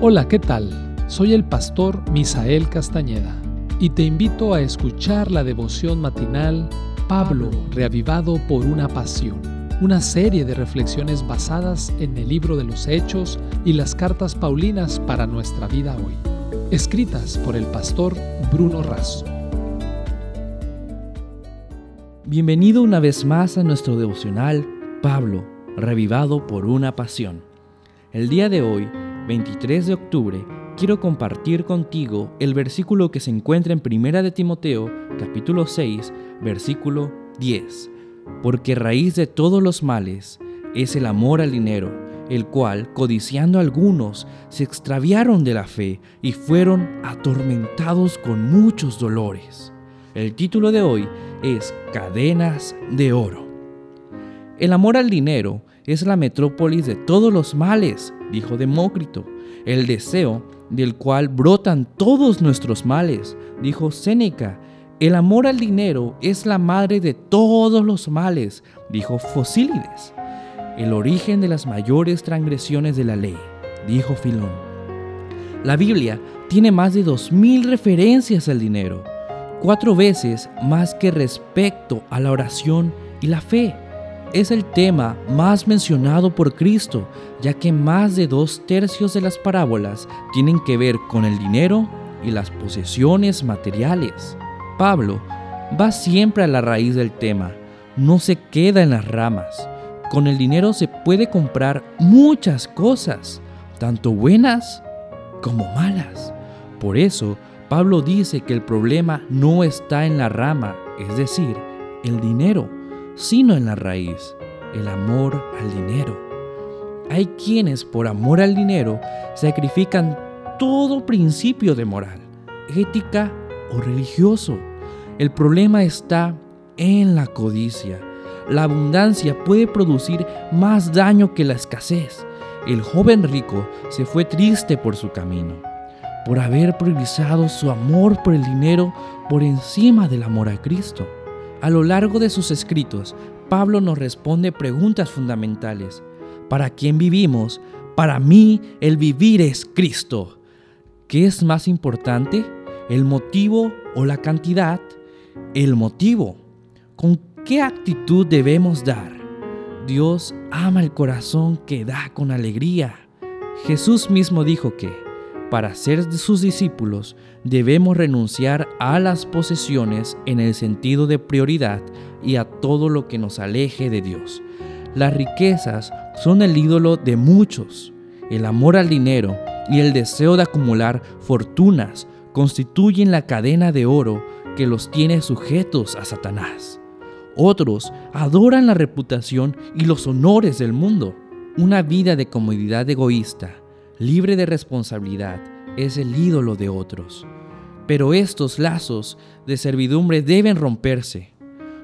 Hola, ¿qué tal? Soy el pastor Misael Castañeda y te invito a escuchar la devoción matinal Pablo, reavivado por una pasión, una serie de reflexiones basadas en el libro de los Hechos y las cartas Paulinas para nuestra vida hoy, escritas por el pastor Bruno Razo. Bienvenido una vez más a nuestro devocional Pablo, revivado por una pasión. El día de hoy 23 de octubre, quiero compartir contigo el versículo que se encuentra en Primera de Timoteo, capítulo 6, versículo 10. Porque raíz de todos los males es el amor al dinero, el cual, codiciando algunos, se extraviaron de la fe y fueron atormentados con muchos dolores. El título de hoy es Cadenas de Oro. El amor al dinero es la metrópolis de todos los males, dijo Demócrito, el deseo del cual brotan todos nuestros males, dijo Séneca. El amor al dinero es la madre de todos los males, dijo Fosílides. El origen de las mayores transgresiones de la ley, dijo Filón. La Biblia tiene más de dos mil referencias al dinero, cuatro veces más que respecto a la oración y la fe es el tema más mencionado por Cristo, ya que más de dos tercios de las parábolas tienen que ver con el dinero y las posesiones materiales. Pablo va siempre a la raíz del tema, no se queda en las ramas. Con el dinero se puede comprar muchas cosas, tanto buenas como malas. Por eso, Pablo dice que el problema no está en la rama, es decir, el dinero sino en la raíz, el amor al dinero. Hay quienes por amor al dinero sacrifican todo principio de moral, ética o religioso. El problema está en la codicia. La abundancia puede producir más daño que la escasez. El joven rico se fue triste por su camino, por haber priorizado su amor por el dinero por encima del amor a Cristo. A lo largo de sus escritos, Pablo nos responde preguntas fundamentales. ¿Para quién vivimos? Para mí el vivir es Cristo. ¿Qué es más importante? ¿El motivo o la cantidad? El motivo. ¿Con qué actitud debemos dar? Dios ama el corazón que da con alegría. Jesús mismo dijo que para ser sus discípulos debemos renunciar a las posesiones en el sentido de prioridad y a todo lo que nos aleje de Dios. Las riquezas son el ídolo de muchos. El amor al dinero y el deseo de acumular fortunas constituyen la cadena de oro que los tiene sujetos a Satanás. Otros adoran la reputación y los honores del mundo. Una vida de comodidad egoísta libre de responsabilidad, es el ídolo de otros. Pero estos lazos de servidumbre deben romperse.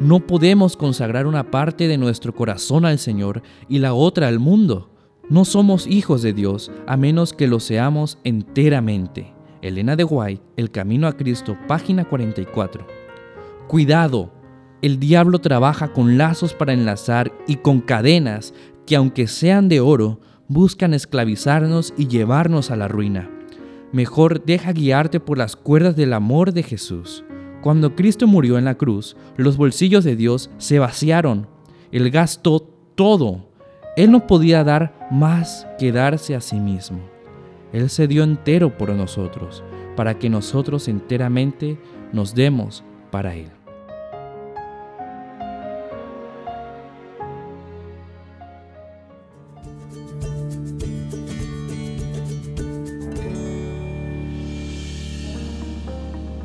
No podemos consagrar una parte de nuestro corazón al Señor y la otra al mundo. No somos hijos de Dios a menos que lo seamos enteramente. Elena de White, El Camino a Cristo, página 44. Cuidado, el diablo trabaja con lazos para enlazar y con cadenas que aunque sean de oro, buscan esclavizarnos y llevarnos a la ruina. Mejor deja guiarte por las cuerdas del amor de Jesús. Cuando Cristo murió en la cruz, los bolsillos de Dios se vaciaron. Él gastó todo. Él no podía dar más que darse a sí mismo. Él se dio entero por nosotros, para que nosotros enteramente nos demos para Él.